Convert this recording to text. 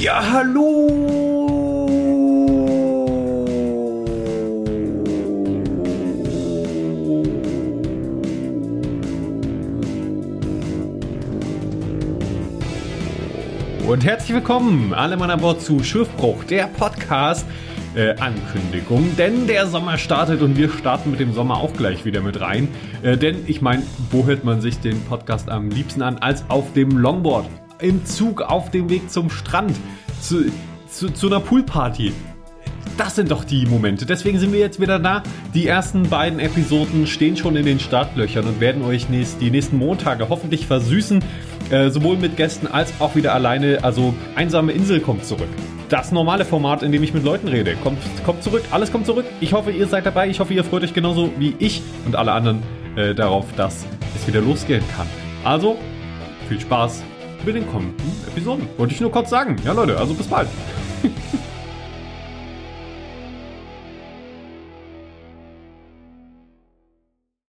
Ja, hallo! Und herzlich willkommen alle Mann an Bord zu Schiffbruch, der Podcast äh, Ankündigung. Denn der Sommer startet und wir starten mit dem Sommer auch gleich wieder mit rein. Äh, denn ich meine, wo hört man sich den Podcast am liebsten an als auf dem Longboard? Im Zug auf dem Weg zum Strand, zu, zu, zu einer Poolparty. Das sind doch die Momente. Deswegen sind wir jetzt wieder da. Die ersten beiden Episoden stehen schon in den Startlöchern und werden euch nächst, die nächsten Montage hoffentlich versüßen. Äh, sowohl mit Gästen als auch wieder alleine. Also einsame Insel kommt zurück. Das normale Format, in dem ich mit Leuten rede, kommt, kommt zurück. Alles kommt zurück. Ich hoffe, ihr seid dabei. Ich hoffe, ihr freut euch genauso wie ich und alle anderen äh, darauf, dass es wieder losgehen kann. Also, viel Spaß mit den kommenden Episoden. Wollte ich nur kurz sagen. Ja, Leute, also bis bald.